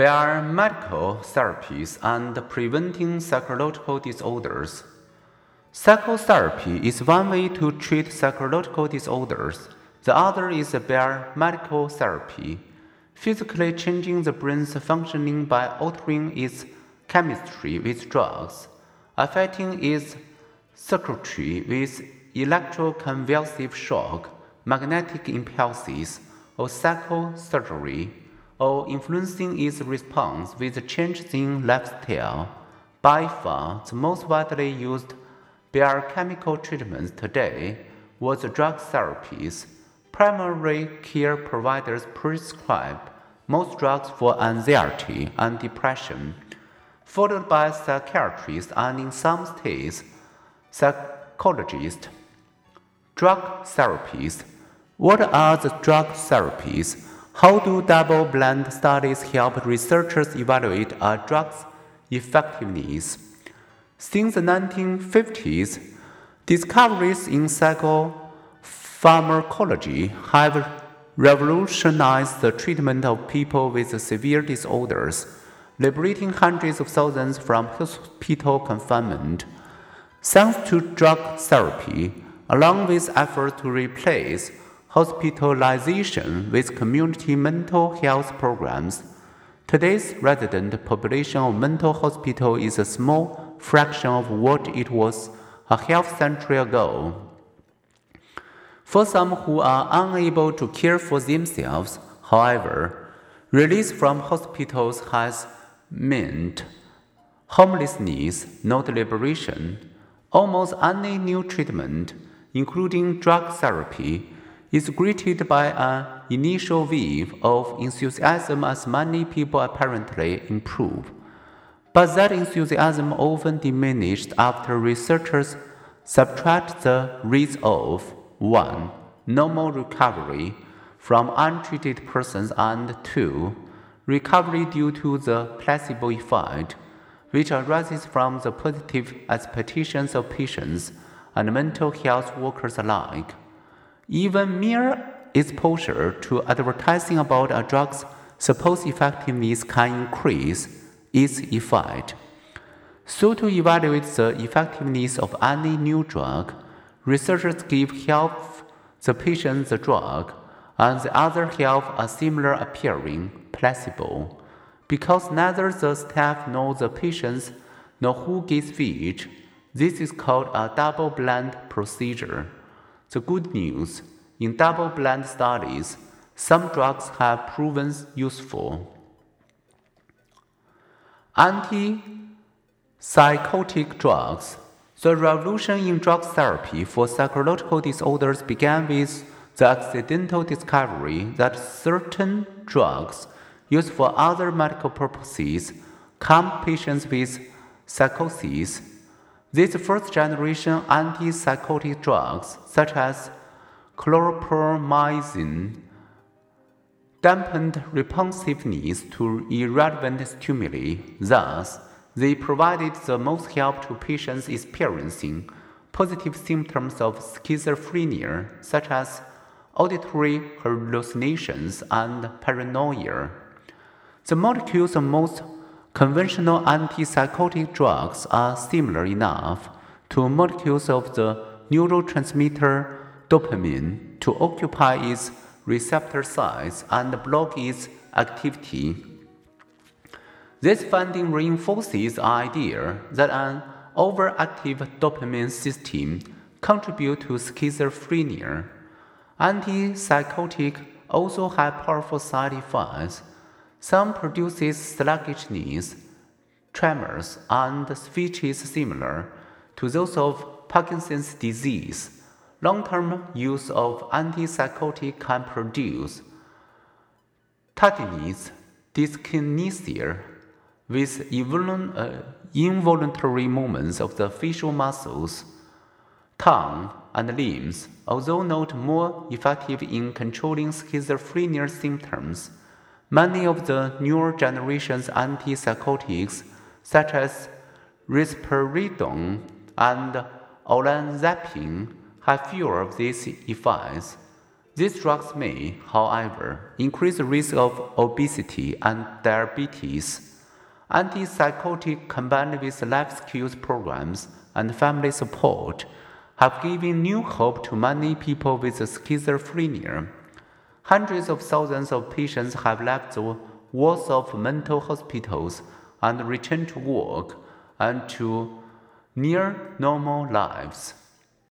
biomedical therapies and preventing psychological disorders. Psychotherapy is one way to treat psychological disorders. The other is biomedical therapy, physically changing the brain's functioning by altering its chemistry with drugs, affecting its circuitry with electroconvulsive shock, magnetic impulses, or psychosurgery, or influencing its response with changes in lifestyle. By far, the most widely used biochemical treatments today was drug therapies. Primary care providers prescribe most drugs for anxiety and depression, followed by psychiatrists and in some states, psychologists. Drug therapies. What are the drug therapies? How do double blind studies help researchers evaluate a drug's effectiveness? Since the 1950s, discoveries in psychopharmacology have revolutionized the treatment of people with severe disorders, liberating hundreds of thousands from hospital confinement. Thanks to drug therapy, along with efforts to replace hospitalization with community mental health programs. Today's resident population of mental hospital is a small fraction of what it was a half century ago. For some who are unable to care for themselves, however, release from hospitals has meant homelessness, not liberation. Almost any new treatment, including drug therapy, is greeted by an initial wave of enthusiasm as many people apparently improve. But that enthusiasm often diminished after researchers subtract the rates of 1. Normal recovery from untreated persons, and 2. Recovery due to the placebo effect, which arises from the positive expectations of patients and mental health workers alike. Even mere exposure to advertising about a drug's supposed effectiveness can increase its effect. So, to evaluate the effectiveness of any new drug, researchers give half the patient the drug and the other half a similar appearing placebo. Because neither the staff nor the patients know who gets which, this is called a double blind procedure. The good news in double blind studies, some drugs have proven useful. Antipsychotic drugs. The revolution in drug therapy for psychological disorders began with the accidental discovery that certain drugs used for other medical purposes calm patients with psychosis these first generation antipsychotic drugs, such as chlorpromazine, dampened responsiveness to irrelevant stimuli. Thus, they provided the most help to patients experiencing positive symptoms of schizophrenia, such as auditory hallucinations and paranoia. The molecules most Conventional antipsychotic drugs are similar enough to molecules of the neurotransmitter dopamine to occupy its receptor sites and block its activity. This finding reinforces the idea that an overactive dopamine system contributes to schizophrenia. Antipsychotic also have powerful side effects some produces sluggishness, tremors, and speeches similar to those of Parkinson's disease. Long-term use of antipsychotic can produce tardive, dyskinesia, with uh, involuntary movements of the facial muscles, tongue, and limbs, although not more effective in controlling schizophrenia symptoms. Many of the newer generation's antipsychotics, such as risperidone and olanzapine, have fewer of these effects. These drugs may, however, increase the risk of obesity and diabetes. Antipsychotic combined with life skills programs and family support have given new hope to many people with schizophrenia. Hundreds of thousands of patients have left the walls of mental hospitals and returned to work and to near normal lives.